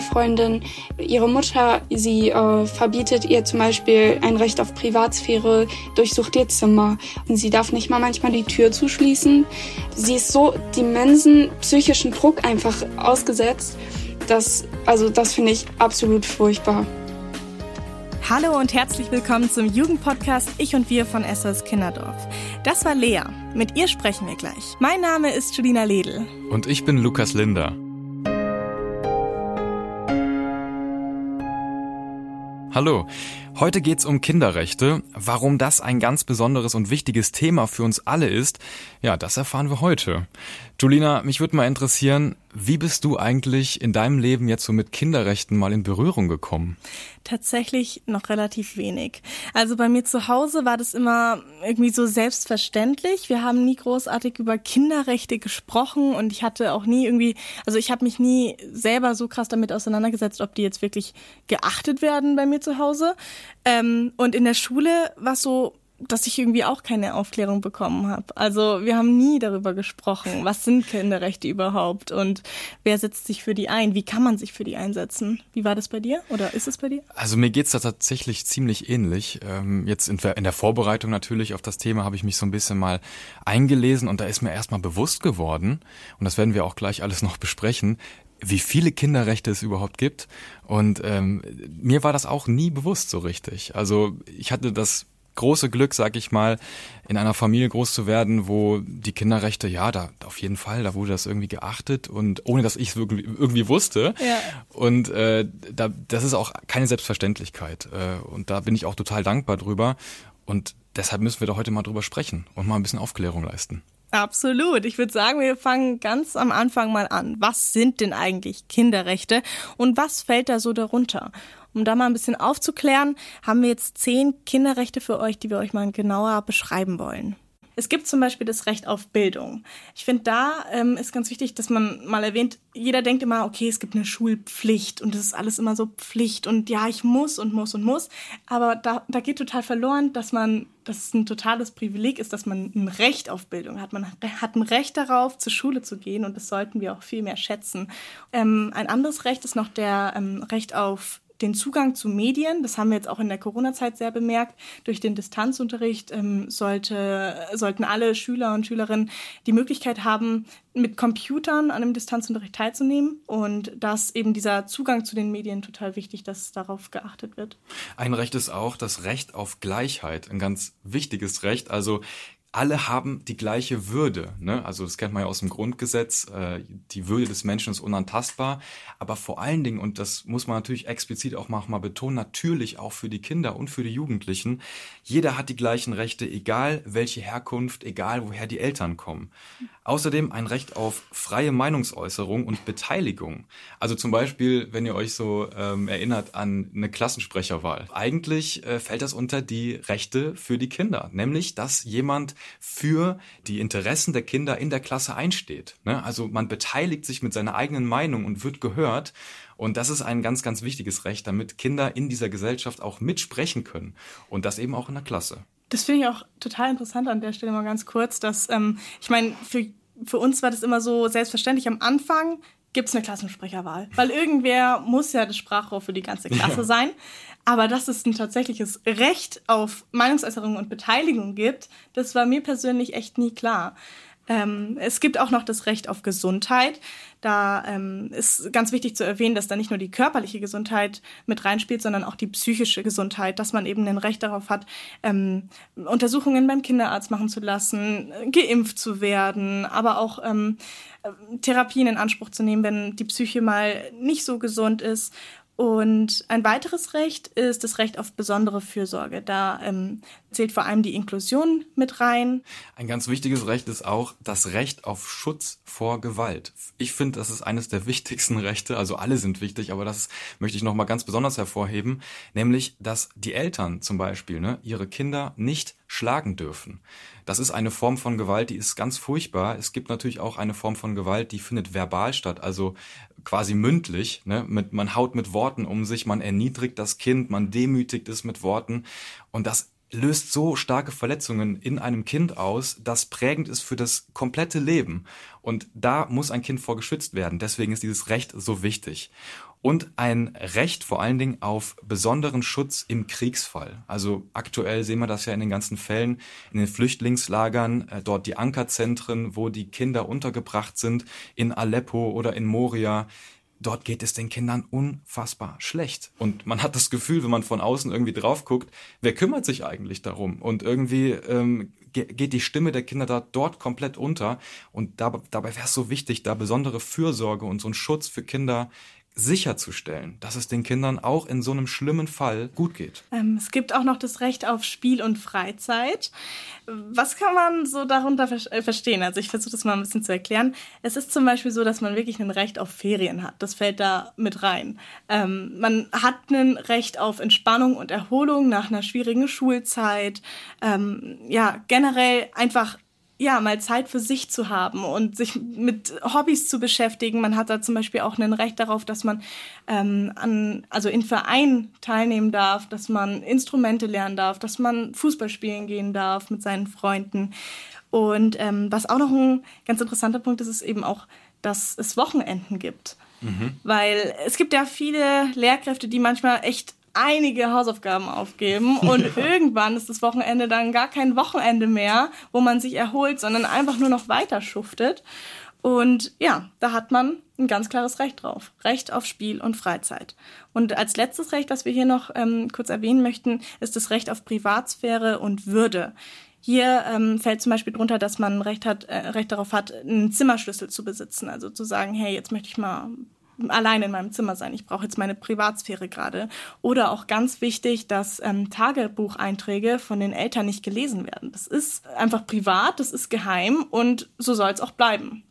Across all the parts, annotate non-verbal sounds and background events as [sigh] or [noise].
Freundin, ihre Mutter, sie äh, verbietet ihr zum Beispiel ein Recht auf Privatsphäre, durchsucht ihr Zimmer und sie darf nicht mal manchmal die Tür zuschließen. Sie ist so immensen psychischen Druck einfach ausgesetzt, dass, also das finde ich absolut furchtbar. Hallo und herzlich willkommen zum Jugendpodcast Ich und Wir von Essers Kinderdorf. Das war Lea. Mit ihr sprechen wir gleich. Mein Name ist Julina Ledl. Und ich bin Lukas Linder. Hallo, heute geht's um Kinderrechte. Warum das ein ganz besonderes und wichtiges Thema für uns alle ist, ja, das erfahren wir heute. Julina, mich würde mal interessieren, wie bist du eigentlich in deinem Leben jetzt so mit Kinderrechten mal in Berührung gekommen? Tatsächlich noch relativ wenig. Also bei mir zu Hause war das immer irgendwie so selbstverständlich. Wir haben nie großartig über Kinderrechte gesprochen und ich hatte auch nie irgendwie, also ich habe mich nie selber so krass damit auseinandergesetzt, ob die jetzt wirklich geachtet werden bei mir zu Hause. Ähm, und in der Schule war so, dass ich irgendwie auch keine Aufklärung bekommen habe. Also wir haben nie darüber gesprochen, was sind Kinderrechte überhaupt und wer setzt sich für die ein? Wie kann man sich für die einsetzen? Wie war das bei dir oder ist es bei dir? Also mir geht's da tatsächlich ziemlich ähnlich. Ähm, jetzt in, in der Vorbereitung natürlich auf das Thema habe ich mich so ein bisschen mal eingelesen und da ist mir erstmal bewusst geworden, und das werden wir auch gleich alles noch besprechen, wie viele Kinderrechte es überhaupt gibt. Und ähm, mir war das auch nie bewusst so richtig. Also ich hatte das große Glück, sag ich mal, in einer Familie groß zu werden, wo die Kinderrechte, ja, da auf jeden Fall, da wurde das irgendwie geachtet und ohne dass ich es irgendwie, irgendwie wusste. Ja. Und äh, da, das ist auch keine Selbstverständlichkeit. Äh, und da bin ich auch total dankbar drüber. Und deshalb müssen wir da heute mal drüber sprechen und mal ein bisschen Aufklärung leisten. Absolut. Ich würde sagen, wir fangen ganz am Anfang mal an. Was sind denn eigentlich Kinderrechte und was fällt da so darunter? Um da mal ein bisschen aufzuklären, haben wir jetzt zehn Kinderrechte für euch, die wir euch mal genauer beschreiben wollen. Es gibt zum Beispiel das Recht auf Bildung. Ich finde, da ähm, ist ganz wichtig, dass man mal erwähnt, jeder denkt immer, okay, es gibt eine Schulpflicht und das ist alles immer so Pflicht und ja, ich muss und muss und muss. Aber da, da geht total verloren, dass man, dass es ein totales Privileg ist, dass man ein Recht auf Bildung hat. Man hat ein Recht darauf, zur Schule zu gehen und das sollten wir auch viel mehr schätzen. Ähm, ein anderes Recht ist noch der ähm, Recht auf den Zugang zu Medien, das haben wir jetzt auch in der Corona-Zeit sehr bemerkt, durch den Distanzunterricht ähm, sollte, sollten alle Schüler und Schülerinnen die Möglichkeit haben, mit Computern an dem Distanzunterricht teilzunehmen und dass eben dieser Zugang zu den Medien total wichtig, dass darauf geachtet wird. Ein Recht ist auch das Recht auf Gleichheit, ein ganz wichtiges Recht. Also alle haben die gleiche Würde. Ne? Also das kennt man ja aus dem Grundgesetz, äh, die Würde des Menschen ist unantastbar. Aber vor allen Dingen, und das muss man natürlich explizit auch mal betonen, natürlich auch für die Kinder und für die Jugendlichen, jeder hat die gleichen Rechte, egal welche Herkunft, egal woher die Eltern kommen. Außerdem ein Recht auf freie Meinungsäußerung und Beteiligung. Also zum Beispiel, wenn ihr euch so ähm, erinnert an eine Klassensprecherwahl. Eigentlich äh, fällt das unter die Rechte für die Kinder, nämlich dass jemand für die Interessen der Kinder in der Klasse einsteht. Ne? Also man beteiligt sich mit seiner eigenen Meinung und wird gehört. Und das ist ein ganz, ganz wichtiges Recht, damit Kinder in dieser Gesellschaft auch mitsprechen können. Und das eben auch in der Klasse. Das finde ich auch total interessant an der Stelle mal ganz kurz, dass ähm, ich meine, für für uns war das immer so selbstverständlich. Am Anfang gibt es eine Klassensprecherwahl, weil irgendwer muss ja das Sprachrohr für die ganze Klasse ja. sein. Aber dass es ein tatsächliches Recht auf Meinungsäußerung und Beteiligung gibt, das war mir persönlich echt nie klar. Ähm, es gibt auch noch das Recht auf Gesundheit. Da ähm, ist ganz wichtig zu erwähnen, dass da nicht nur die körperliche Gesundheit mit reinspielt, sondern auch die psychische Gesundheit, dass man eben ein Recht darauf hat, ähm, Untersuchungen beim Kinderarzt machen zu lassen, geimpft zu werden, aber auch ähm, Therapien in Anspruch zu nehmen, wenn die Psyche mal nicht so gesund ist und ein weiteres Recht ist das Recht auf besondere Fürsorge. Da ähm, zählt vor allem die Inklusion mit rein. Ein ganz wichtiges Recht ist auch das Recht auf Schutz vor Gewalt. Ich finde, das ist eines der wichtigsten [laughs] Rechte. Also alle sind wichtig, aber das möchte ich nochmal ganz besonders hervorheben, nämlich, dass die Eltern zum Beispiel ne, ihre Kinder nicht schlagen dürfen. Das ist eine Form von Gewalt, die ist ganz furchtbar. Es gibt natürlich auch eine Form von Gewalt, die findet verbal statt, also quasi mündlich. Ne? Mit, man haut mit Worten um sich, man erniedrigt das Kind, man demütigt es mit Worten. Und das löst so starke Verletzungen in einem Kind aus, das prägend ist für das komplette Leben. Und da muss ein Kind vor geschützt werden. Deswegen ist dieses Recht so wichtig. Und ein Recht vor allen Dingen auf besonderen Schutz im Kriegsfall. Also aktuell sehen wir das ja in den ganzen Fällen, in den Flüchtlingslagern, äh, dort die Ankerzentren, wo die Kinder untergebracht sind, in Aleppo oder in Moria dort geht es den Kindern unfassbar schlecht. Und man hat das Gefühl, wenn man von außen irgendwie drauf guckt, wer kümmert sich eigentlich darum? Und irgendwie ähm, geht die Stimme der Kinder da dort komplett unter. Und da, dabei wäre es so wichtig, da besondere Fürsorge und so ein Schutz für Kinder sicherzustellen, dass es den Kindern auch in so einem schlimmen Fall gut geht. Ähm, es gibt auch noch das Recht auf Spiel und Freizeit. Was kann man so darunter ver äh, verstehen? Also ich versuche das mal ein bisschen zu erklären. Es ist zum Beispiel so, dass man wirklich ein Recht auf Ferien hat. Das fällt da mit rein. Ähm, man hat ein Recht auf Entspannung und Erholung nach einer schwierigen Schulzeit. Ähm, ja, generell einfach ja, mal Zeit für sich zu haben und sich mit Hobbys zu beschäftigen. Man hat da zum Beispiel auch ein Recht darauf, dass man ähm, an, also in Vereinen teilnehmen darf, dass man Instrumente lernen darf, dass man Fußball spielen gehen darf mit seinen Freunden. Und ähm, was auch noch ein ganz interessanter Punkt ist, ist eben auch, dass es Wochenenden gibt. Mhm. Weil es gibt ja viele Lehrkräfte, die manchmal echt einige Hausaufgaben aufgeben und [laughs] irgendwann ist das Wochenende dann gar kein Wochenende mehr, wo man sich erholt, sondern einfach nur noch weiter schuftet. Und ja, da hat man ein ganz klares Recht drauf. Recht auf Spiel und Freizeit. Und als letztes Recht, was wir hier noch ähm, kurz erwähnen möchten, ist das Recht auf Privatsphäre und Würde. Hier ähm, fällt zum Beispiel drunter, dass man Recht, hat, äh, Recht darauf hat, einen Zimmerschlüssel zu besitzen. Also zu sagen, hey, jetzt möchte ich mal allein in meinem Zimmer sein. Ich brauche jetzt meine Privatsphäre gerade. Oder auch ganz wichtig, dass ähm, Tagebucheinträge von den Eltern nicht gelesen werden. Das ist einfach privat, das ist geheim und so soll es auch bleiben.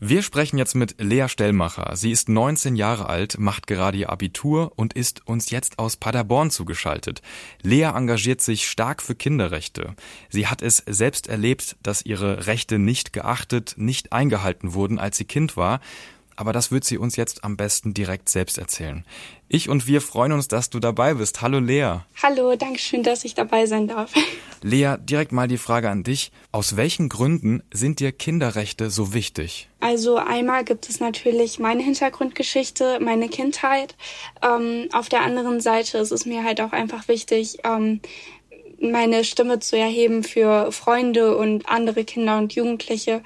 Wir sprechen jetzt mit Lea Stellmacher. Sie ist 19 Jahre alt, macht gerade ihr Abitur und ist uns jetzt aus Paderborn zugeschaltet. Lea engagiert sich stark für Kinderrechte. Sie hat es selbst erlebt, dass ihre Rechte nicht geachtet, nicht eingehalten wurden, als sie Kind war aber das wird sie uns jetzt am besten direkt selbst erzählen. Ich und wir freuen uns, dass du dabei bist. Hallo Lea. Hallo, danke schön, dass ich dabei sein darf. [laughs] Lea, direkt mal die Frage an dich. Aus welchen Gründen sind dir Kinderrechte so wichtig? Also einmal gibt es natürlich meine Hintergrundgeschichte, meine Kindheit. Ähm, auf der anderen Seite ist es mir halt auch einfach wichtig, ähm, meine Stimme zu erheben für Freunde und andere Kinder und Jugendliche,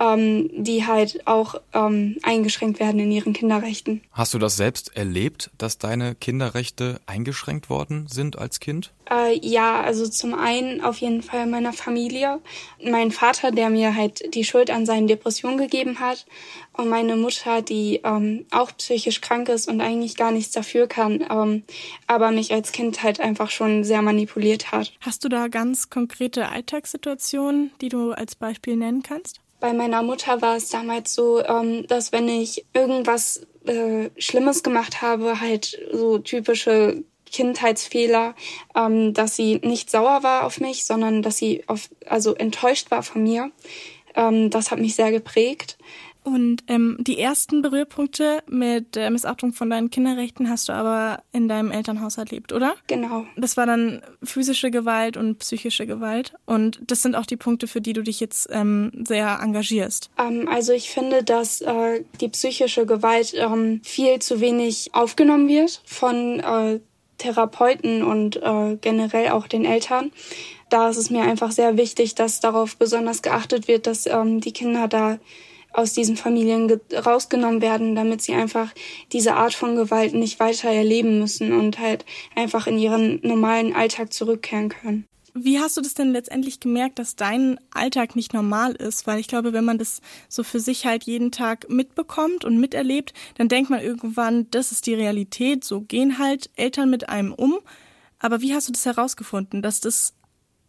ähm, die halt auch ähm, eingeschränkt werden in ihren Kinderrechten. Hast du das selbst erlebt, dass deine Kinderrechte eingeschränkt worden sind als Kind? Äh, ja, also zum einen auf jeden Fall meiner Familie. Mein Vater, der mir halt die Schuld an seinen Depressionen gegeben hat und meine Mutter, die ähm, auch psychisch krank ist und eigentlich gar nichts dafür kann, ähm, aber mich als Kind halt einfach schon sehr manipuliert hat. Hast du da ganz konkrete Alltagssituationen, die du als Beispiel nennen kannst? Bei meiner Mutter war es damals so, ähm, dass wenn ich irgendwas äh, Schlimmes gemacht habe, halt so typische Kindheitsfehler, ähm, dass sie nicht sauer war auf mich, sondern dass sie auf, also enttäuscht war von mir. Ähm, das hat mich sehr geprägt. Und ähm, die ersten Berührpunkte mit der Missachtung von deinen Kinderrechten hast du aber in deinem Elternhaus erlebt, oder? Genau. Das war dann physische Gewalt und psychische Gewalt. Und das sind auch die Punkte, für die du dich jetzt ähm, sehr engagierst. Ähm, also ich finde, dass äh, die psychische Gewalt ähm, viel zu wenig aufgenommen wird von äh, Therapeuten und äh, generell auch den Eltern da ist es mir einfach sehr wichtig, dass darauf besonders geachtet wird, dass ähm, die Kinder da aus diesen Familien rausgenommen werden, damit sie einfach diese Art von Gewalt nicht weiter erleben müssen und halt einfach in ihren normalen Alltag zurückkehren können. Wie hast du das denn letztendlich gemerkt, dass dein Alltag nicht normal ist? Weil ich glaube, wenn man das so für sich halt jeden Tag mitbekommt und miterlebt, dann denkt man irgendwann, das ist die Realität, so gehen halt Eltern mit einem um. Aber wie hast du das herausgefunden, dass das,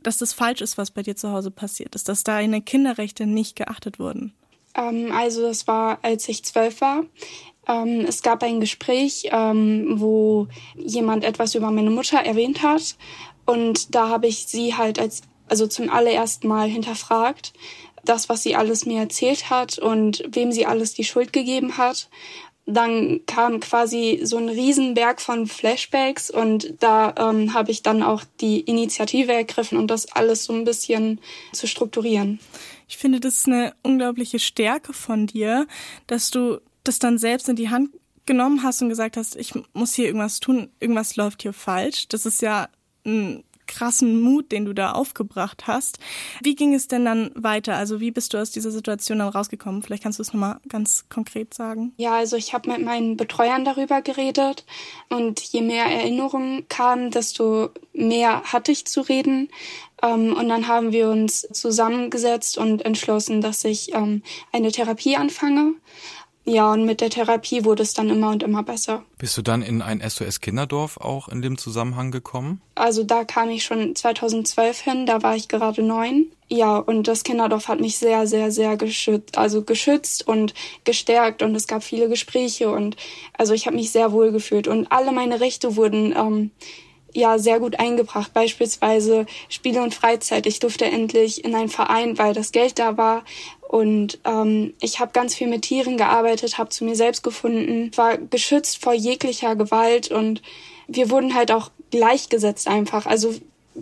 dass das falsch ist, was bei dir zu Hause passiert ist, dass deine Kinderrechte nicht geachtet wurden? Ähm, also das war, als ich zwölf war. Ähm, es gab ein Gespräch, ähm, wo jemand etwas über meine Mutter erwähnt hat. Und da habe ich sie halt als, also zum allerersten Mal hinterfragt, das, was sie alles mir erzählt hat und wem sie alles die Schuld gegeben hat. dann kam quasi so ein Riesenberg von Flashbacks und da ähm, habe ich dann auch die Initiative ergriffen und das alles so ein bisschen zu strukturieren. Ich finde, das ist eine unglaubliche Stärke von dir, dass du das dann selbst in die Hand genommen hast und gesagt hast, ich muss hier irgendwas tun, irgendwas läuft hier falsch. Das ist ja ein krassen Mut, den du da aufgebracht hast. Wie ging es denn dann weiter? Also wie bist du aus dieser Situation dann rausgekommen? Vielleicht kannst du es nochmal ganz konkret sagen. Ja, also ich habe mit meinen Betreuern darüber geredet und je mehr Erinnerungen kamen, desto mehr hatte ich zu reden. Ähm, und dann haben wir uns zusammengesetzt und entschlossen, dass ich ähm, eine Therapie anfange. Ja, und mit der Therapie wurde es dann immer und immer besser. Bist du dann in ein SOS Kinderdorf auch in dem Zusammenhang gekommen? Also da kam ich schon 2012 hin, da war ich gerade neun. Ja, und das Kinderdorf hat mich sehr, sehr, sehr geschützt, also geschützt und gestärkt und es gab viele Gespräche und also ich habe mich sehr wohl gefühlt und alle meine Rechte wurden ähm, ja sehr gut eingebracht. Beispielsweise Spiele und Freizeit. Ich durfte endlich in einen Verein, weil das Geld da war. Und ähm, ich habe ganz viel mit Tieren gearbeitet, habe zu mir selbst gefunden, war geschützt vor jeglicher Gewalt und wir wurden halt auch gleichgesetzt einfach. Also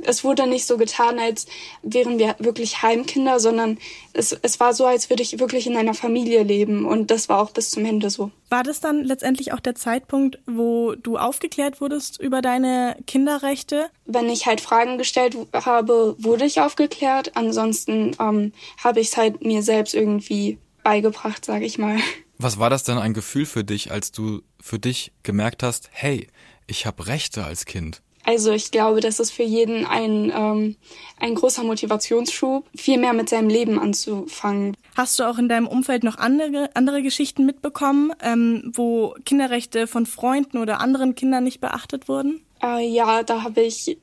es wurde nicht so getan, als wären wir wirklich Heimkinder, sondern es, es war so, als würde ich wirklich in einer Familie leben. Und das war auch bis zum Ende so. War das dann letztendlich auch der Zeitpunkt, wo du aufgeklärt wurdest über deine Kinderrechte? Wenn ich halt Fragen gestellt habe, wurde ich aufgeklärt. Ansonsten ähm, habe ich es halt mir selbst irgendwie beigebracht, sage ich mal. Was war das denn ein Gefühl für dich, als du für dich gemerkt hast, hey, ich habe Rechte als Kind? Also ich glaube, das ist für jeden ein, ähm, ein großer Motivationsschub, viel mehr mit seinem Leben anzufangen. Hast du auch in deinem Umfeld noch andere, andere Geschichten mitbekommen, ähm, wo Kinderrechte von Freunden oder anderen Kindern nicht beachtet wurden? Äh, ja, da habe ich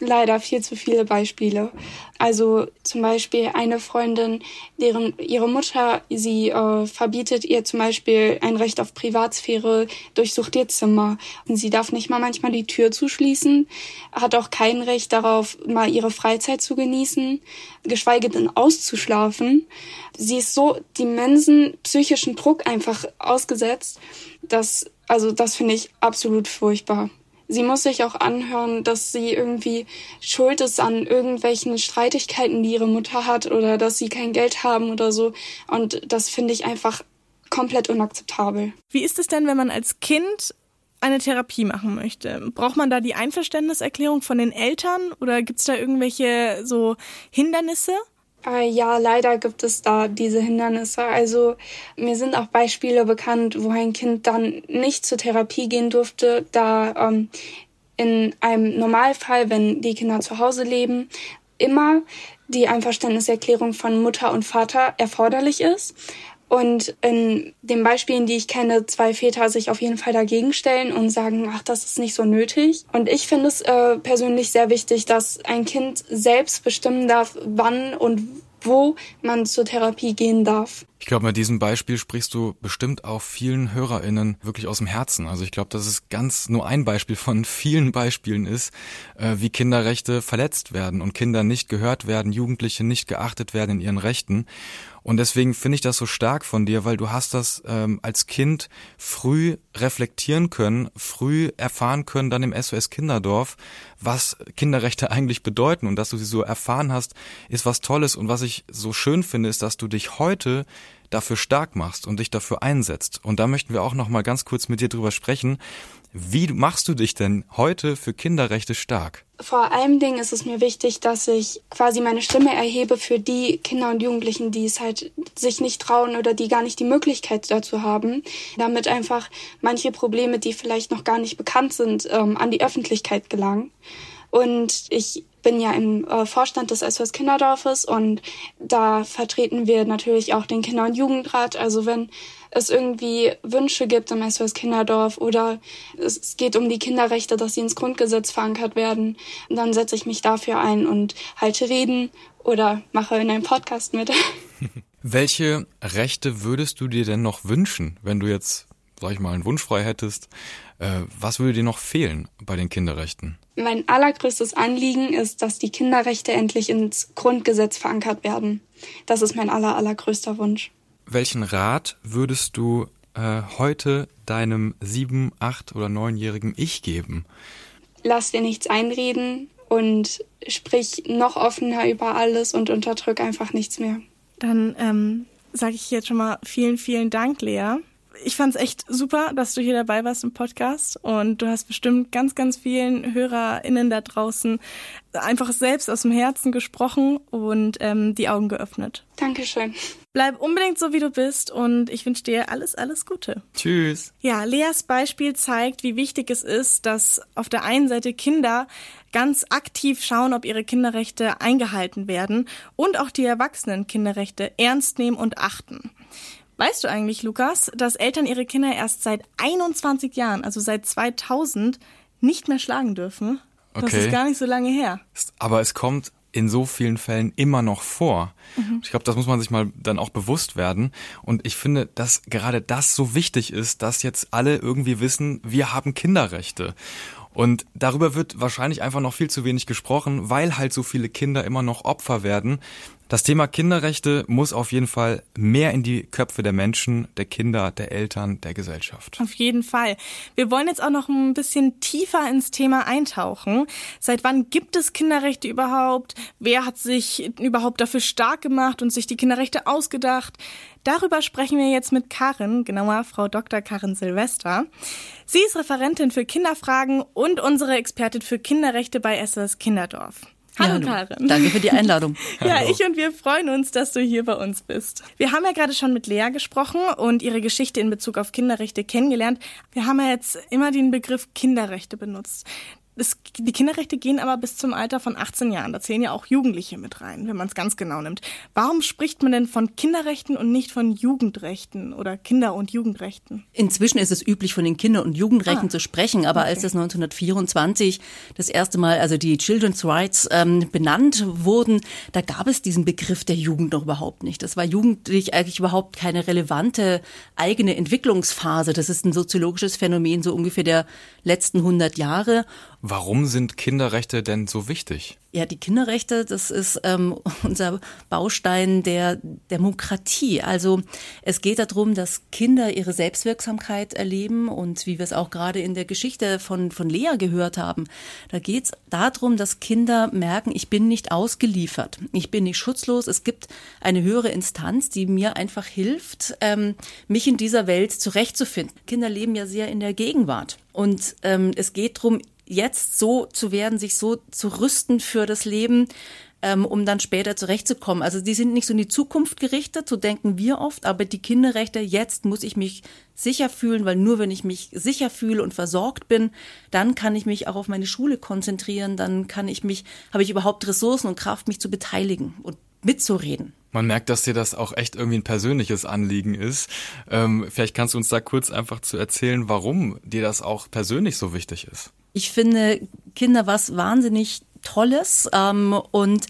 leider viel zu viele Beispiele. Also zum Beispiel eine Freundin, deren ihre Mutter sie äh, verbietet ihr zum Beispiel ein Recht auf Privatsphäre, durchsucht ihr Zimmer und sie darf nicht mal manchmal die Tür zuschließen, hat auch kein Recht darauf, mal ihre Freizeit zu genießen, geschweige denn auszuschlafen. Sie ist so immensen psychischen Druck einfach ausgesetzt, dass also das finde ich absolut furchtbar. Sie muss sich auch anhören, dass sie irgendwie schuld ist an irgendwelchen Streitigkeiten, die ihre Mutter hat oder dass sie kein Geld haben oder so. Und das finde ich einfach komplett unakzeptabel. Wie ist es denn, wenn man als Kind eine Therapie machen möchte? Braucht man da die Einverständniserklärung von den Eltern oder gibt es da irgendwelche so Hindernisse? Äh, ja, leider gibt es da diese Hindernisse. Also mir sind auch Beispiele bekannt, wo ein Kind dann nicht zur Therapie gehen durfte, da ähm, in einem Normalfall, wenn die Kinder zu Hause leben, immer die Einverständniserklärung von Mutter und Vater erforderlich ist. Und in den Beispielen, die ich kenne, zwei Väter sich auf jeden Fall dagegen stellen und sagen, ach, das ist nicht so nötig. Und ich finde es äh, persönlich sehr wichtig, dass ein Kind selbst bestimmen darf, wann und wo man zur Therapie gehen darf. Ich glaube, mit diesem Beispiel sprichst du bestimmt auch vielen HörerInnen wirklich aus dem Herzen. Also ich glaube, dass es ganz nur ein Beispiel von vielen Beispielen ist, äh, wie Kinderrechte verletzt werden und Kinder nicht gehört werden, Jugendliche nicht geachtet werden in ihren Rechten. Und deswegen finde ich das so stark von dir, weil du hast das ähm, als Kind früh reflektieren können, früh erfahren können, dann im SOS Kinderdorf, was Kinderrechte [laughs] eigentlich bedeuten und dass du sie so erfahren hast, ist was Tolles. Und was ich so schön finde, ist, dass du dich heute dafür stark machst und dich dafür einsetzt. Und da möchten wir auch noch mal ganz kurz mit dir drüber sprechen. Wie machst du dich denn heute für Kinderrechte stark? Vor allem Dingen ist es mir wichtig, dass ich quasi meine Stimme erhebe für die Kinder und Jugendlichen, die es halt sich nicht trauen oder die gar nicht die Möglichkeit dazu haben, damit einfach manche Probleme, die vielleicht noch gar nicht bekannt sind, ähm, an die Öffentlichkeit gelangen. Und ich bin ja im äh, Vorstand des SOS Kinderdorfes und da vertreten wir natürlich auch den Kinder- und Jugendrat. Also wenn es irgendwie Wünsche gibt im SOS Kinderdorf oder es geht um die Kinderrechte, dass sie ins Grundgesetz verankert werden, dann setze ich mich dafür ein und halte Reden oder mache in einem Podcast mit. [laughs] Welche Rechte würdest du dir denn noch wünschen, wenn du jetzt, sag ich mal, einen Wunsch frei hättest? Äh, was würde dir noch fehlen bei den Kinderrechten? Mein allergrößtes Anliegen ist, dass die Kinderrechte endlich ins Grundgesetz verankert werden. Das ist mein aller, allergrößter Wunsch. Welchen Rat würdest du äh, heute deinem sieben, acht oder neunjährigen Ich geben? Lass dir nichts einreden und sprich noch offener über alles und unterdrück einfach nichts mehr. Dann ähm, sage ich jetzt schon mal vielen, vielen Dank, Lea ich fand es echt super, dass du hier dabei warst im Podcast und du hast bestimmt ganz, ganz vielen HörerInnen da draußen einfach selbst aus dem Herzen gesprochen und ähm, die Augen geöffnet. Dankeschön. Bleib unbedingt so, wie du bist und ich wünsche dir alles, alles Gute. Tschüss. Ja, Leas Beispiel zeigt, wie wichtig es ist, dass auf der einen Seite Kinder ganz aktiv schauen, ob ihre Kinderrechte eingehalten werden und auch die Erwachsenen Kinderrechte ernst nehmen und achten. Weißt du eigentlich, Lukas, dass Eltern ihre Kinder erst seit 21 Jahren, also seit 2000, nicht mehr schlagen dürfen? Das okay. ist gar nicht so lange her. Aber es kommt in so vielen Fällen immer noch vor. Mhm. Ich glaube, das muss man sich mal dann auch bewusst werden. Und ich finde, dass gerade das so wichtig ist, dass jetzt alle irgendwie wissen, wir haben Kinderrechte. Und darüber wird wahrscheinlich einfach noch viel zu wenig gesprochen, weil halt so viele Kinder immer noch Opfer werden. Das Thema Kinderrechte muss auf jeden Fall mehr in die Köpfe der Menschen, der Kinder, der Eltern, der Gesellschaft. Auf jeden Fall. Wir wollen jetzt auch noch ein bisschen tiefer ins Thema eintauchen. Seit wann gibt es Kinderrechte überhaupt? Wer hat sich überhaupt dafür stark gemacht und sich die Kinderrechte ausgedacht? Darüber sprechen wir jetzt mit Karin, genauer Frau Dr. Karin Silvester. Sie ist Referentin für Kinderfragen und unsere Expertin für Kinderrechte bei SOS Kinderdorf. Hallo, ja, hallo, Karin. Danke für die Einladung. [laughs] ja, ich und wir freuen uns, dass du hier bei uns bist. Wir haben ja gerade schon mit Lea gesprochen und ihre Geschichte in Bezug auf Kinderrechte kennengelernt. Wir haben ja jetzt immer den Begriff Kinderrechte benutzt. Es, die Kinderrechte gehen aber bis zum Alter von 18 Jahren. Da zählen ja auch Jugendliche mit rein, wenn man es ganz genau nimmt. Warum spricht man denn von Kinderrechten und nicht von Jugendrechten oder Kinder- und Jugendrechten? Inzwischen ist es üblich, von den Kinder- und Jugendrechten ah, zu sprechen, aber okay. als das 1924 das erste Mal, also die Children's Rights ähm, benannt wurden, da gab es diesen Begriff der Jugend noch überhaupt nicht. Das war jugendlich eigentlich überhaupt keine relevante eigene Entwicklungsphase. Das ist ein soziologisches Phänomen so ungefähr der letzten 100 Jahre. Warum sind Kinderrechte denn so wichtig? Ja, die Kinderrechte, das ist ähm, [laughs] unser Baustein der Demokratie. Also es geht darum, dass Kinder ihre Selbstwirksamkeit erleben und wie wir es auch gerade in der Geschichte von, von Lea gehört haben, da geht es darum, dass Kinder merken, ich bin nicht ausgeliefert, ich bin nicht schutzlos, es gibt eine höhere Instanz, die mir einfach hilft, ähm, mich in dieser Welt zurechtzufinden. Kinder leben ja sehr in der Gegenwart und ähm, es geht darum, jetzt so zu werden, sich so zu rüsten für das Leben, ähm, um dann später zurechtzukommen. Also die sind nicht so in die Zukunft gerichtet, so denken wir oft, aber die Kinderrechte, jetzt muss ich mich sicher fühlen, weil nur wenn ich mich sicher fühle und versorgt bin, dann kann ich mich auch auf meine Schule konzentrieren, dann kann ich mich, habe ich überhaupt Ressourcen und Kraft, mich zu beteiligen und mitzureden. Man merkt, dass dir das auch echt irgendwie ein persönliches Anliegen ist. Ähm, vielleicht kannst du uns da kurz einfach zu erzählen, warum dir das auch persönlich so wichtig ist. Ich finde Kinder was wahnsinnig Tolles ähm, und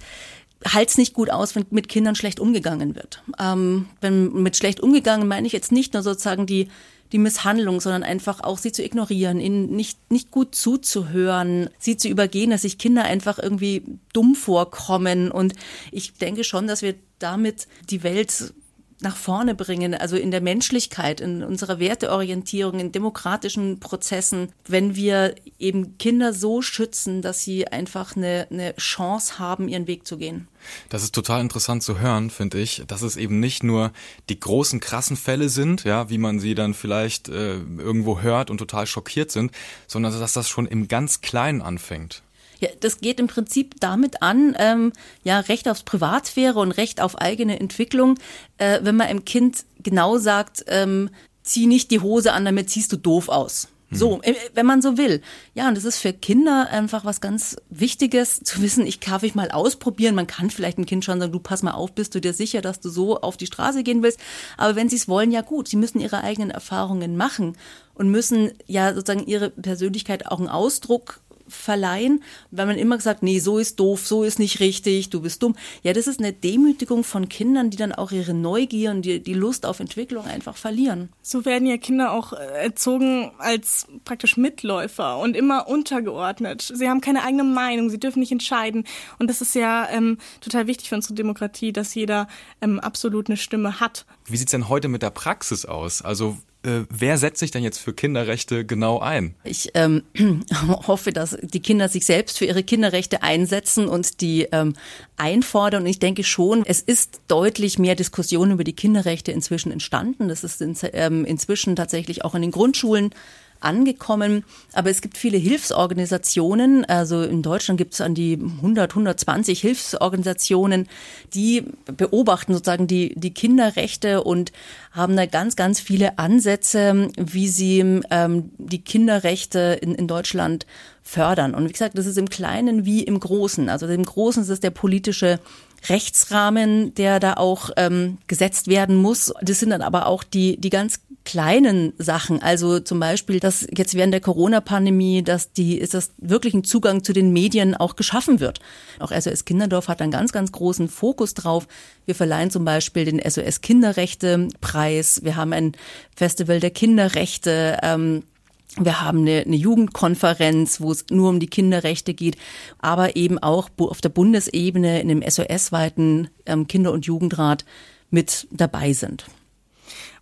halt's nicht gut aus, wenn mit Kindern schlecht umgegangen wird. Ähm, wenn mit schlecht umgegangen meine ich jetzt nicht nur sozusagen die die Misshandlung, sondern einfach auch sie zu ignorieren, ihnen nicht, nicht gut zuzuhören, sie zu übergehen, dass sich Kinder einfach irgendwie dumm vorkommen. Und ich denke schon, dass wir damit die Welt nach vorne bringen, also in der Menschlichkeit, in unserer Werteorientierung, in demokratischen Prozessen, wenn wir eben Kinder so schützen, dass sie einfach eine, eine Chance haben, ihren Weg zu gehen. Das ist total interessant zu hören, finde ich, dass es eben nicht nur die großen krassen Fälle sind, ja, wie man sie dann vielleicht äh, irgendwo hört und total schockiert sind, sondern dass das schon im ganz Kleinen anfängt. Ja, das geht im Prinzip damit an, ähm, ja, Recht auf Privatsphäre und Recht auf eigene Entwicklung, äh, wenn man einem Kind genau sagt, ähm, zieh nicht die Hose an, damit siehst du doof aus. So, mhm. äh, wenn man so will. Ja, und das ist für Kinder einfach was ganz Wichtiges zu wissen, ich darf ich mal ausprobieren. Man kann vielleicht ein Kind schon sagen, du pass mal auf, bist du dir sicher, dass du so auf die Straße gehen willst? Aber wenn sie es wollen, ja gut, sie müssen ihre eigenen Erfahrungen machen und müssen ja sozusagen ihre Persönlichkeit auch einen Ausdruck verleihen, weil man immer gesagt, nee, so ist doof, so ist nicht richtig, du bist dumm. Ja, das ist eine Demütigung von Kindern, die dann auch ihre Neugier und die, die Lust auf Entwicklung einfach verlieren. So werden ja Kinder auch äh, erzogen als praktisch Mitläufer und immer untergeordnet. Sie haben keine eigene Meinung, sie dürfen nicht entscheiden. Und das ist ja ähm, total wichtig für unsere Demokratie, dass jeder ähm, absolut eine Stimme hat. Wie sieht's denn heute mit der Praxis aus? Also Äh, wer setzt sich denn jetzt für Kinderrechte genau ein? Ich ähm, [clears throat] hoffe, dass die Kinder sich selbst für ihre Kinderrechte einsetzen und die ähm, einfordern. Und ich denke schon, es ist deutlich mehr Diskussion über die Kinderrechte inzwischen entstanden. Das ist in, ähm, inzwischen tatsächlich auch in den Grundschulen angekommen. Aber es gibt viele Hilfsorganisationen. Also in Deutschland gibt es an die 100, 120 Hilfsorganisationen, die beobachten sozusagen die, die Kinderrechte und haben da ganz, ganz viele Ansätze, wie sie ähm, die Kinderrechte in, in Deutschland fördern. Und wie gesagt, das ist im Kleinen wie im Großen. Also im Großen ist es der politische Rechtsrahmen, der da auch ähm, gesetzt werden muss. Das sind dann aber auch die, die ganz kleinen Sachen. Also zum Beispiel, dass jetzt während der Corona-Pandemie, dass die, ist das wirklich ein Zugang zu den Medien auch geschaffen wird. Auch SOS Kinderdorf hat einen ganz, ganz großen Fokus drauf. Wir verleihen zum Beispiel den SOS Kinderrechte-Preis. Wir haben ein Festival der Kinderrechte. Ähm, wir haben eine, eine Jugendkonferenz, wo es nur um die Kinderrechte geht, aber eben auch auf der Bundesebene in dem SOS-weiten ähm, Kinder- und Jugendrat mit dabei sind.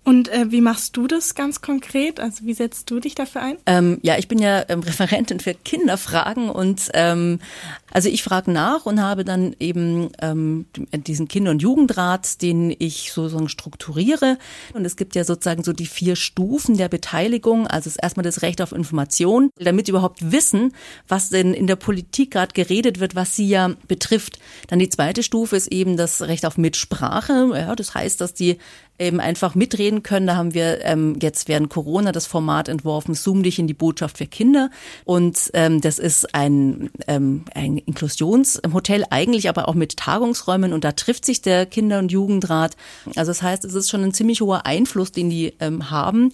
Und äh, wie machst du das ganz konkret? Also wie setzt du dich dafür ein? Ähm, ja, ich bin ja ähm, Referentin für Kinderfragen und ähm, also ich frage nach und habe dann eben ähm, diesen Kinder- und Jugendrat, den ich sozusagen strukturiere. Und es gibt ja sozusagen so die vier Stufen der Beteiligung. Also es ist erstmal das Recht auf Information, damit überhaupt wissen, was denn in der Politik gerade geredet wird, was sie ja betrifft. Dann die zweite Stufe ist eben das Recht auf Mitsprache. Ja, das heißt, dass die eben einfach mitreden können. Da haben wir ähm, jetzt während Corona das Format entworfen, Zoom dich in die Botschaft für Kinder. Und ähm, das ist ein, ähm, ein Inklusionshotel, eigentlich aber auch mit Tagungsräumen und da trifft sich der Kinder- und Jugendrat. Also das heißt, es ist schon ein ziemlich hoher Einfluss, den die ähm, haben.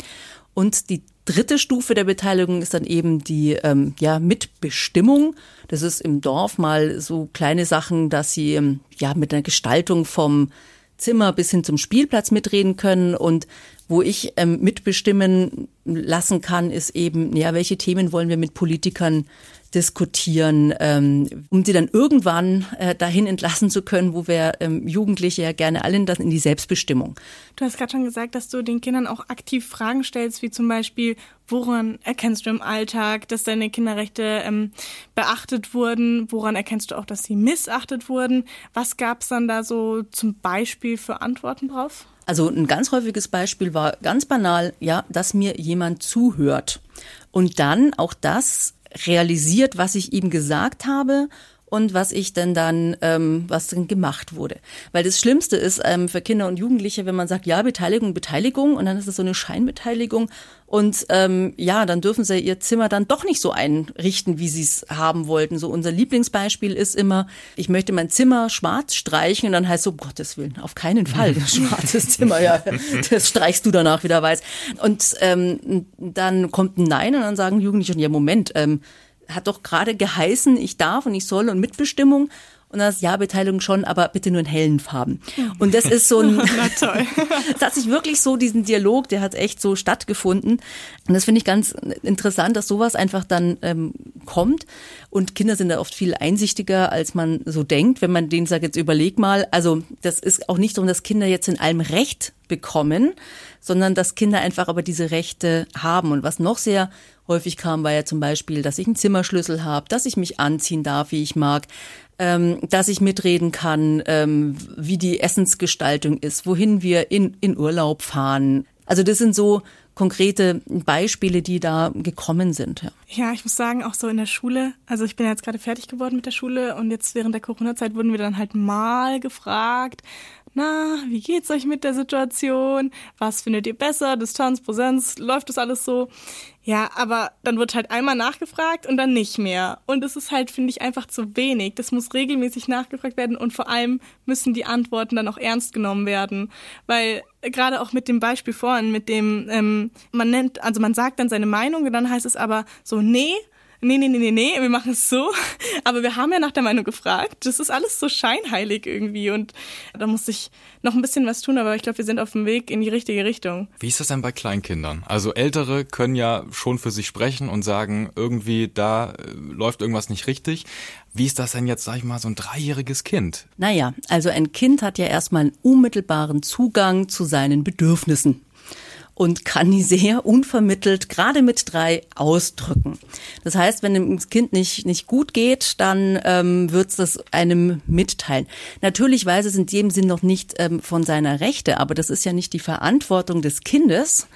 Und die dritte Stufe der Beteiligung ist dann eben die ähm, ja, Mitbestimmung. Das ist im Dorf mal so kleine Sachen, dass sie ähm, ja mit einer Gestaltung vom Zimmer bis hin zum Spielplatz mitreden können. Und wo ich ähm, mitbestimmen lassen kann, ist eben, ja, welche Themen wollen wir mit Politikern diskutieren, ähm, um sie dann irgendwann äh, dahin entlassen zu können, wo wir ähm, Jugendliche ja gerne alle in, das, in die Selbstbestimmung. Du hast gerade schon gesagt, dass du den Kindern auch aktiv Fragen stellst, wie zum Beispiel, woran erkennst du im Alltag, dass deine Kinderrechte ähm, beachtet wurden? Woran erkennst du auch, dass sie missachtet wurden? Was gab es dann da so zum Beispiel für Antworten drauf? Also ein ganz häufiges Beispiel war ganz banal, ja, dass mir jemand zuhört. Und dann auch das realisiert, was ich ihm gesagt habe und was ich denn dann, ähm, was dann gemacht wurde. Weil das Schlimmste ist ähm, für Kinder und Jugendliche, wenn man sagt, ja, Beteiligung, Beteiligung, und dann ist es so eine Scheinbeteiligung. Und ähm, ja, dann dürfen sie ihr Zimmer dann doch nicht so einrichten, wie sie es haben wollten. So unser Lieblingsbeispiel ist immer, ich möchte mein Zimmer schwarz streichen und dann heißt so, um Gottes Willen, auf keinen Fall, das schwarzes [laughs] Zimmer, ja, das streichst du danach wieder weiß. Und ähm, dann kommt ein Nein und dann sagen Jugendliche, ja, Moment, ähm, hat doch gerade geheißen, ich darf und ich soll und Mitbestimmung. Und das Ja-Beteiligung schon, aber bitte nur in hellen Farben. Und das ist so ein, [laughs] das [laughs] hat sich wirklich so, diesen Dialog, der hat echt so stattgefunden. Und das finde ich ganz interessant, dass sowas einfach dann ähm, kommt. Und Kinder sind da oft viel einsichtiger, als man so denkt, wenn man denen sagt, jetzt überleg mal. Also das ist auch nicht so, dass Kinder jetzt in allem Recht bekommen, sondern dass Kinder einfach aber diese Rechte haben. Und was noch sehr häufig kam, war ja zum Beispiel, dass ich einen Zimmerschlüssel habe, dass ich mich anziehen darf, wie ich mag, ähm, dass ich mitreden kann, ähm, wie die Essensgestaltung ist, wohin wir in, in Urlaub fahren. Also das sind so konkrete Beispiele, die da gekommen sind. Ja. ja, ich muss sagen, auch so in der Schule, also ich bin jetzt gerade fertig geworden mit der Schule und jetzt während der Corona-Zeit wurden wir dann halt mal gefragt, na, wie geht's euch mit der Situation? Was findet ihr besser? Distanz, Präsenz, läuft das alles so? Ja, aber dann wird halt einmal nachgefragt und dann nicht mehr. Und es ist halt, finde ich, einfach zu wenig. Das muss regelmäßig nachgefragt werden und vor allem müssen die Antworten dann auch ernst genommen werden. Weil gerade auch mit dem Beispiel vorhin, mit dem, ähm, man nennt, also man sagt dann seine Meinung und dann heißt es aber so, nee, nee, nee, nee, nee, nee, wir machen es so. [laughs] Aber wir haben ja nach der Meinung gefragt. Das ist alles so scheinheilig irgendwie und da muss ich noch ein bisschen was tun, aber ich glaube, wir sind auf dem Weg in die richtige Richtung. Wie ist das denn bei Kleinkindern? Also Ältere können ja schon für sich sprechen und sagen, irgendwie da äh, läuft irgendwas nicht richtig. Wie ist das denn jetzt, sag ich mal, so ein dreijähriges Kind? Naja, also ein Kind hat ja erstmal einen unmittelbaren Zugang zu seinen Bedürfnissen. Und kann die sehr unvermittelt, gerade mit drei, ausdrücken. Das heißt, wenn dem Kind nicht, nicht gut geht, dann ähm, wird es das einem mitteilen. Natürlich weiß es in dem Sinn noch nicht ähm, von seiner Rechte, aber das ist ja nicht die Verantwortung des Kindes,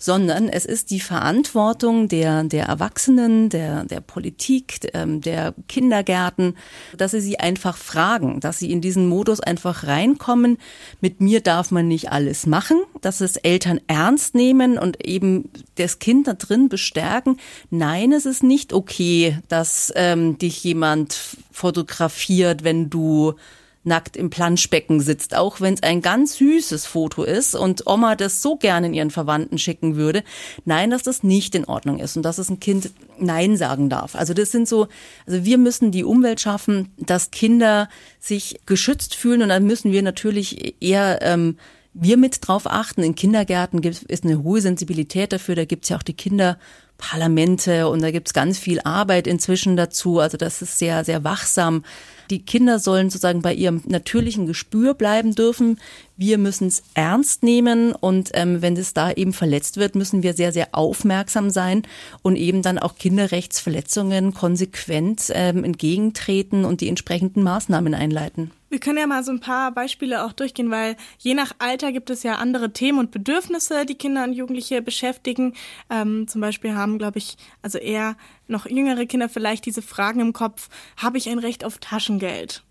sondern es ist die Verantwortung der, der Erwachsenen, der, der Politik, ähm, der Kindergärten, dass sie sie einfach fragen, dass sie in diesen Modus einfach reinkommen. Mit mir darf man nicht alles machen, dass es Eltern ernst nehmen und eben das Kind da drin bestärken. Nein, es ist nicht okay, dass ähm, dich jemand fotografiert, wenn du nackt im Planschbecken sitzt, auch wenn es ein ganz süßes Foto ist und Oma das so gerne in ihren Verwandten schicken würde. Nein, dass das nicht in Ordnung ist und dass es ein Kind Nein sagen darf. Also das sind so, also wir müssen die Umwelt schaffen, dass Kinder sich geschützt fühlen und dann müssen wir natürlich eher ähm, wir mit drauf achten. In Kindergärten gibt, ist eine hohe Sensibilität dafür. Da gibt's ja auch die Kinderparlamente und da gibt's ganz viel Arbeit inzwischen dazu. Also das ist sehr, sehr wachsam. Die Kinder sollen sozusagen bei ihrem natürlichen Gespür bleiben dürfen. Wir müssen es ernst nehmen und ähm, wenn es da eben verletzt wird, müssen wir sehr, sehr aufmerksam sein und eben dann auch Kinderrechtsverletzungen konsequent ähm, entgegentreten und die entsprechenden Maßnahmen einleiten. Wir können ja mal so ein paar Beispiele auch durchgehen, weil je nach Alter gibt es ja andere Themen und Bedürfnisse, die Kinder und Jugendliche beschäftigen. Ähm, zum Beispiel haben, glaube ich, also eher noch jüngere Kinder vielleicht diese Fragen im Kopf, habe ich ein Recht auf Taschengeld?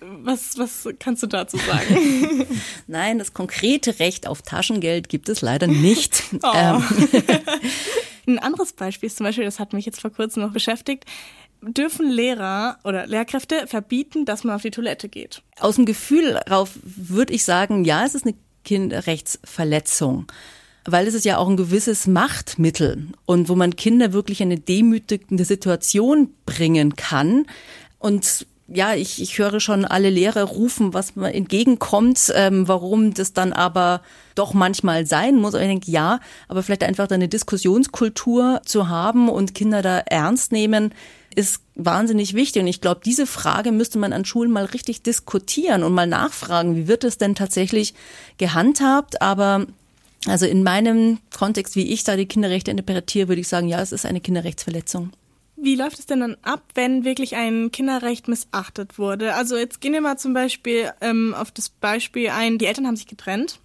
Was, was kannst du dazu sagen? [laughs] Nein, das konkrete Recht auf Taschengeld gibt es leider nicht. [laughs] Oh. Ähm. [laughs] Ein anderes Beispiel ist zum Beispiel, das hat mich jetzt vor kurzem noch beschäftigt, dürfen Lehrer oder Lehrkräfte verbieten, dass man auf die Toilette geht? Aus dem Gefühl darauf würde ich sagen, ja, es ist eine Kinderrechtsverletzung weil es ist ja auch ein gewisses Machtmittel und wo man Kinder wirklich in eine demütigende Situation bringen kann. Und ja, ich, ich höre schon alle Lehrer rufen, was mir entgegenkommt, ähm, warum das dann aber doch manchmal sein muss. Aber ich denke, ja, aber vielleicht einfach eine Diskussionskultur zu haben und Kinder da ernst nehmen, ist wahnsinnig wichtig. Und ich glaube, diese Frage müsste man an Schulen mal richtig diskutieren und mal nachfragen, wie wird es denn tatsächlich gehandhabt? Aber also in meinem Kontext, wie ich da die Kinderrechte interpretiere, würde ich sagen, ja, es ist eine Kinderrechtsverletzung. Wie läuft es denn dann ab, wenn wirklich ein Kinderrecht missachtet wurde? Also jetzt gehen wir mal zum Beispiel ähm, auf das Beispiel ein, die Eltern haben sich getrennt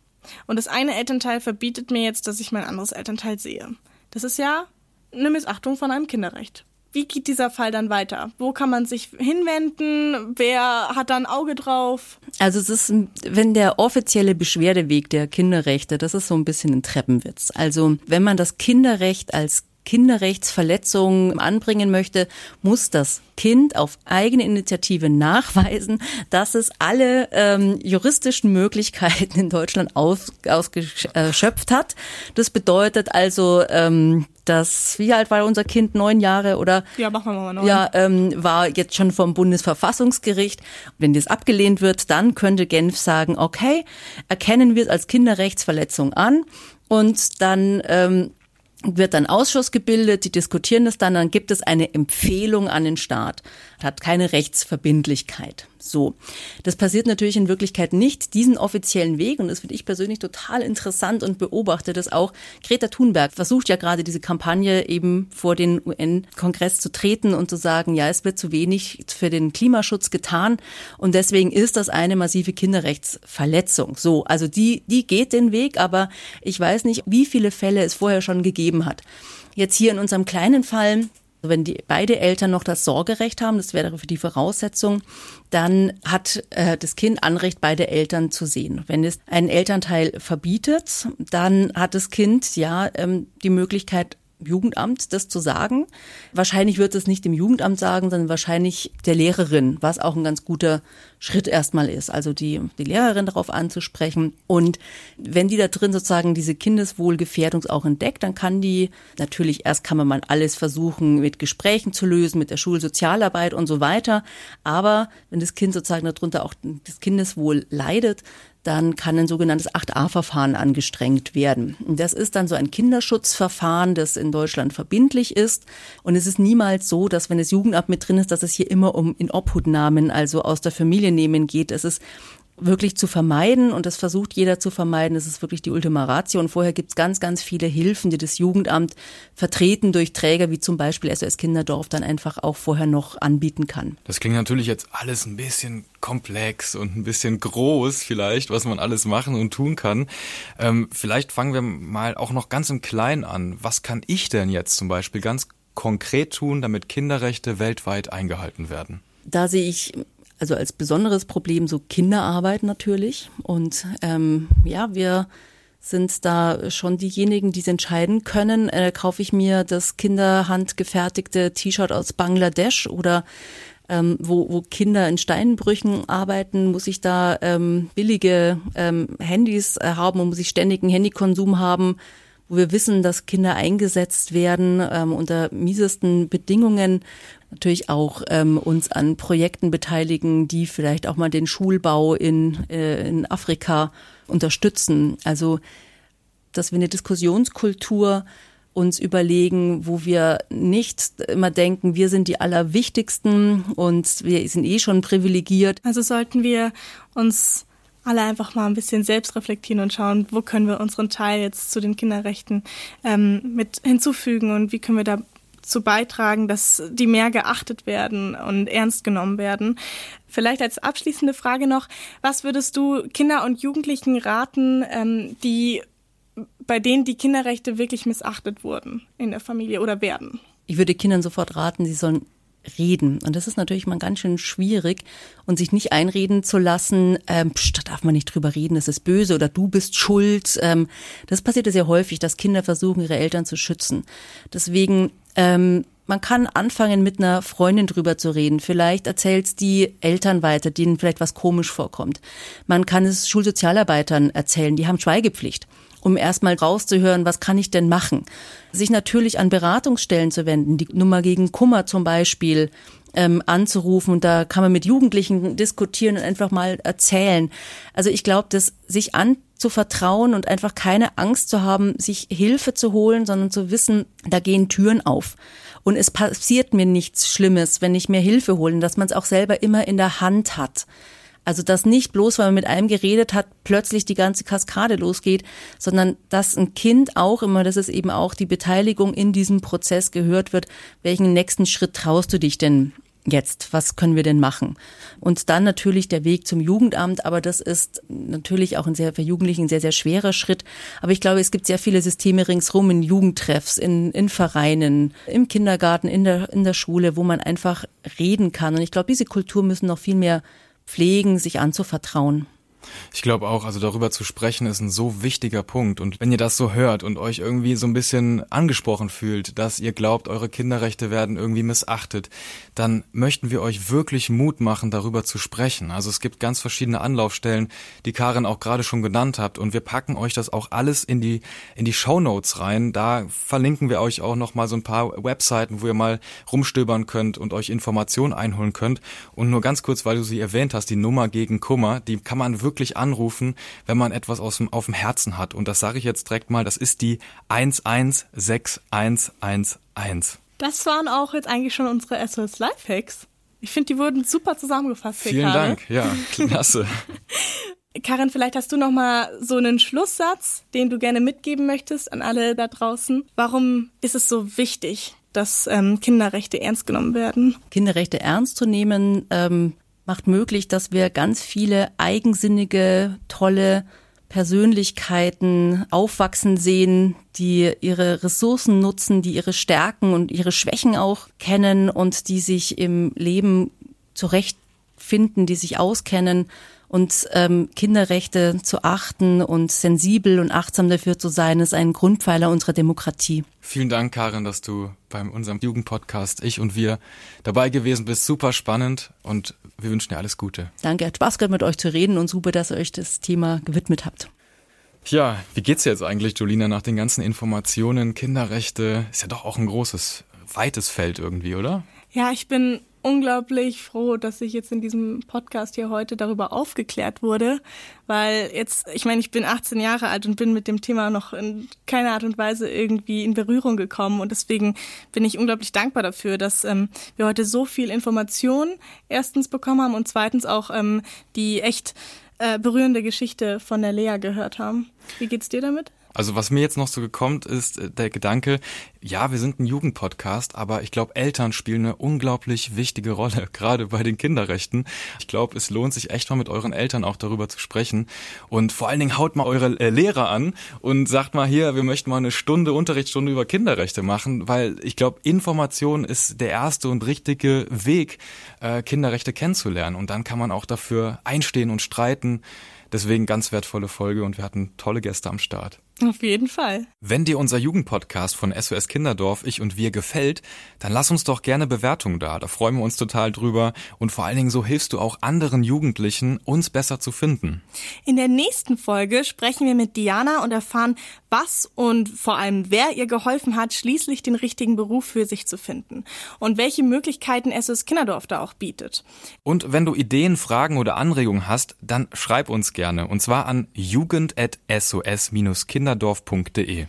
und das eine Elternteil verbietet mir jetzt, dass ich mein anderes Elternteil sehe. Das ist ja eine Missachtung von einem Kinderrecht. Wie geht dieser Fall dann weiter? Wo kann man sich hinwenden? Wer hat da ein Auge drauf? Also es ist, wenn der offizielle Beschwerdeweg der Kinderrechte, das ist so ein bisschen ein Treppenwitz. Also wenn man das Kinderrecht als Kinderrechtsverletzungen anbringen möchte, muss das Kind auf eigene Initiative nachweisen, dass es alle ähm, juristischen Möglichkeiten in Deutschland aus, ausgeschöpft hat. Das bedeutet also, ähm, dass, wie alt war unser Kind? Neun Jahre oder? Ja, machen wir mal neun. Ja, ähm, war jetzt schon vom Bundesverfassungsgericht. Wenn das abgelehnt wird, dann könnte Genf sagen, okay, erkennen wir es als Kinderrechtsverletzung an und dann ähm, wird ein Ausschuss gebildet, die diskutieren das dann, dann gibt es eine Empfehlung an den Staat. Hat keine Rechtsverbindlichkeit. So. Das passiert natürlich in Wirklichkeit nicht, diesen offiziellen Weg, und das finde ich persönlich total interessant und beobachte das auch. Greta Thunberg versucht ja gerade diese Kampagne eben vor den UN-Kongress zu treten und zu sagen, ja, es wird zu wenig für den Klimaschutz getan und deswegen ist das eine massive Kinderrechtsverletzung. So, also die, die geht den Weg, aber ich weiß nicht, wie viele Fälle es vorher schon gegeben hat. Jetzt hier in unserem kleinen Fall wenn die beide Eltern noch das Sorgerecht haben, das wäre für die Voraussetzung, dann hat äh, das Kind Anrecht, beide Eltern zu sehen. Wenn es einen Elternteil verbietet, dann hat das Kind ja ähm, die Möglichkeit, Jugendamt das zu sagen. Wahrscheinlich wird es nicht dem Jugendamt sagen, sondern wahrscheinlich der Lehrerin, was auch ein ganz guter Schritt erstmal ist. Also die, die Lehrerin darauf anzusprechen. Und wenn die da drin sozusagen diese Kindeswohlgefährdung auch entdeckt, dann kann die, natürlich erst kann man mal alles versuchen mit Gesprächen zu lösen, mit der Schulsozialarbeit und so weiter. Aber wenn das Kind sozusagen darunter auch das Kindeswohl leidet, dann kann ein sogenanntes 8a-Verfahren angestrengt werden. Das ist dann so ein Kinderschutzverfahren, das in Deutschland verbindlich ist. Und es ist niemals so, dass wenn das Jugendamt mit drin ist, dass es hier immer um Inobhutnahmen, also aus der Familie nehmen geht. Es ist wirklich zu vermeiden und das versucht jeder zu vermeiden. Das ist wirklich die Ultima Ratio. Und vorher gibt's ganz, ganz viele Hilfen, die das Jugendamt vertreten durch Träger wie zum Beispiel SOS Kinderdorf dann einfach auch vorher noch anbieten kann. Das klingt natürlich jetzt alles ein bisschen komplex und ein bisschen groß vielleicht, was man alles machen und tun kann. Ähm, vielleicht fangen wir mal auch noch ganz im Kleinen an. Was kann ich denn jetzt zum Beispiel ganz konkret tun, damit Kinderrechte weltweit eingehalten werden? Da sehe ich also als besonderes Problem so Kinderarbeit natürlich. Und ähm, ja, wir sind da schon diejenigen, die es entscheiden können. Äh, kaufe ich mir das kinderhandgefertigte T-Shirt aus Bangladesch oder ähm, wo, wo Kinder in Steinbrüchen arbeiten, muss ich da ähm, billige ähm, Handys äh, haben und muss ich ständigen Handykonsum haben, wo wir wissen, dass Kinder eingesetzt werden ähm, unter miesesten Bedingungen natürlich auch ähm, uns an Projekten beteiligen, die vielleicht auch mal den Schulbau in, äh, in Afrika unterstützen. Also, dass wir eine Diskussionskultur uns überlegen, wo wir nicht immer denken, wir sind die Allerwichtigsten und wir sind eh schon privilegiert. Also sollten wir uns alle einfach mal ein bisschen selbst reflektieren und schauen, wo können wir unseren Teil jetzt zu den Kinderrechten ähm, mit hinzufügen und wie können wir da zu beitragen, dass die mehr geachtet werden und ernst genommen werden. Vielleicht als abschließende Frage noch, was würdest du Kinder und Jugendlichen raten, ähm, die bei denen die Kinderrechte wirklich missachtet wurden in der Familie oder werden? Ich würde Kindern sofort raten, sie sollen reden. Und das ist natürlich mal ganz schön schwierig und sich nicht einreden zu lassen, ähm, pst, da darf man nicht drüber reden, das ist böse oder du bist schuld. Ähm, das passiert sehr häufig, dass Kinder versuchen, ihre Eltern zu schützen. Deswegen ähm, man kann anfangen, mit einer Freundin drüber zu reden. Vielleicht erzählt die Eltern weiter, denen vielleicht was komisch vorkommt. Man kann es Schulsozialarbeitern erzählen, die haben Schweigepflicht, um erstmal rauszuhören, was kann ich denn machen. Sich natürlich an Beratungsstellen zu wenden, die Nummer gegen Kummer zum Beispiel ähm, anzurufen und da kann man mit Jugendlichen diskutieren und einfach mal erzählen. Also ich glaube, dass sich anzuvertrauen und einfach keine Angst zu haben, sich Hilfe zu holen, sondern zu wissen, da gehen Türen auf. Und es passiert mir nichts Schlimmes, wenn ich mir Hilfe hole, dass man es auch selber immer in der Hand hat. Also dass nicht bloß, weil man mit einem geredet hat, plötzlich die ganze Kaskade losgeht, sondern dass ein Kind auch immer, dass es eben auch die Beteiligung in diesem Prozess gehört wird, welchen nächsten Schritt traust du dich denn jetzt? Was können wir denn machen? Und dann natürlich der Weg zum Jugendamt, aber das ist natürlich auch ein sehr, für Jugendlichen ein sehr, sehr schwerer Schritt. Aber ich glaube, es gibt sehr viele Systeme ringsrum in Jugendtreffs, in, in Vereinen, im Kindergarten, in der, in der Schule, wo man einfach reden kann. Und ich glaube, diese Kultur müssen noch viel mehr pflegen, sich anzuvertrauen. Ich glaube auch, also darüber zu sprechen ist ein so wichtiger Punkt. Und wenn ihr das so hört und euch irgendwie so ein bisschen angesprochen fühlt, dass ihr glaubt, eure Kinderrechte werden irgendwie missachtet, dann möchten wir euch wirklich Mut machen, darüber zu sprechen. Also es gibt ganz verschiedene Anlaufstellen, die Karin auch gerade schon genannt habt. Und wir packen euch das auch alles in die, in die Show Notes rein. Da verlinken wir euch auch noch mal so ein paar Webseiten, wo ihr mal rumstöbern könnt und euch Informationen einholen könnt. Und nur ganz kurz, weil du sie erwähnt hast, die Nummer gegen Kummer, die kann man wirklich wirklich anrufen, wenn man etwas aus dem, auf dem Herzen hat. Und das sage ich jetzt direkt mal, das ist die 116111. Das waren auch jetzt eigentlich schon unsere SOS Lifehacks. Ich finde, die wurden super zusammengefasst. Vielen Karin. Dank, ja, klasse. [laughs] Karin, vielleicht hast du noch mal so einen Schlusssatz, den du gerne mitgeben möchtest an alle da draußen. Warum ist es so wichtig, dass ähm, Kinderrechte ernst genommen werden? Kinderrechte ernst zu nehmen ähm, macht möglich, dass wir ganz viele eigensinnige, tolle Persönlichkeiten aufwachsen sehen, die ihre Ressourcen nutzen, die ihre Stärken und ihre Schwächen auch kennen und die sich im Leben zurechtfinden, die sich auskennen und ähm, Kinderrechte zu achten und sensibel und achtsam dafür zu sein, ist ein Grundpfeiler unserer Demokratie. Vielen Dank, Karin, dass du beim unserem Jugendpodcast Ich und wir dabei gewesen bist. Super spannend und wir wünschen dir alles Gute. Danke, hat Spaß gehabt, mit euch zu reden und super, dass ihr euch das Thema gewidmet habt. Ja, wie geht's jetzt eigentlich, Jolina, nach den ganzen Informationen? Kinderrechte ist ja doch auch ein großes, weites Feld irgendwie, oder? Ja, ich bin unglaublich froh, dass ich jetzt in diesem Podcast hier heute darüber aufgeklärt wurde, weil jetzt, ich meine, ich bin 18 Jahre alt und bin mit dem Thema noch in keiner Art und Weise irgendwie in Berührung gekommen und deswegen bin ich unglaublich dankbar dafür, dass ähm, wir heute so viel Information erstens bekommen haben und zweitens auch ähm, die echt äh, berührende Geschichte von der Lea gehört haben. Wie geht's dir damit? Also was mir jetzt noch so gekommen ist, äh, der Gedanke, ja, wir sind ein Jugendpodcast, aber ich glaube, Eltern spielen eine unglaublich wichtige Rolle, [laughs] gerade bei den Kinderrechten. Ich glaube, es lohnt sich echt mal mit euren Eltern auch darüber zu sprechen. Und vor allen Dingen haut mal eure äh, Lehrer an und sagt mal hier, wir möchten mal eine Stunde, Unterrichtsstunde über Kinderrechte machen, weil ich glaube, Information ist der erste und richtige Weg, äh, Kinderrechte kennenzulernen. Und dann kann man auch dafür einstehen und streiten. Deswegen ganz wertvolle Folge und wir hatten tolle Gäste am Start. Auf jeden Fall. Wenn dir unser Jugendpodcast von SOS Kinderdorf, ich und wir gefällt, dann lass uns doch gerne Bewertungen da. Da freuen wir uns total drüber. Und vor allen Dingen so hilfst du auch anderen Jugendlichen, uns besser zu finden. In der nächsten Folge sprechen wir mit Diana und erfahren, was und vor allem wer ihr geholfen hat, schließlich den richtigen Beruf für sich zu finden. Und welche Möglichkeiten SOS Kinderdorf da auch bietet. Und wenn du Ideen, Fragen oder Anregungen hast, dann schreib uns gerne. Und zwar an jugend.sos-kinderdorf kinderdorf.de.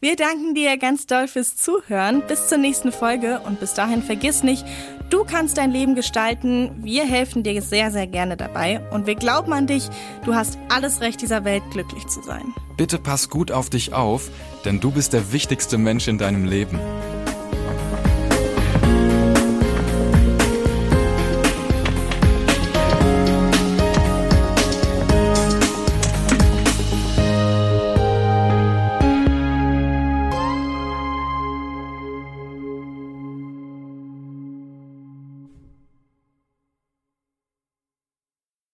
Wir danken dir ganz doll fürs Zuhören. Bis zur nächsten Folge und bis dahin vergiss nicht, du kannst dein Leben gestalten. Wir helfen dir sehr, sehr gerne dabei und wir glauben an dich. Du hast alles Recht dieser Welt, glücklich zu sein. Bitte pass gut auf dich auf, denn du bist der wichtigste Mensch in deinem Leben.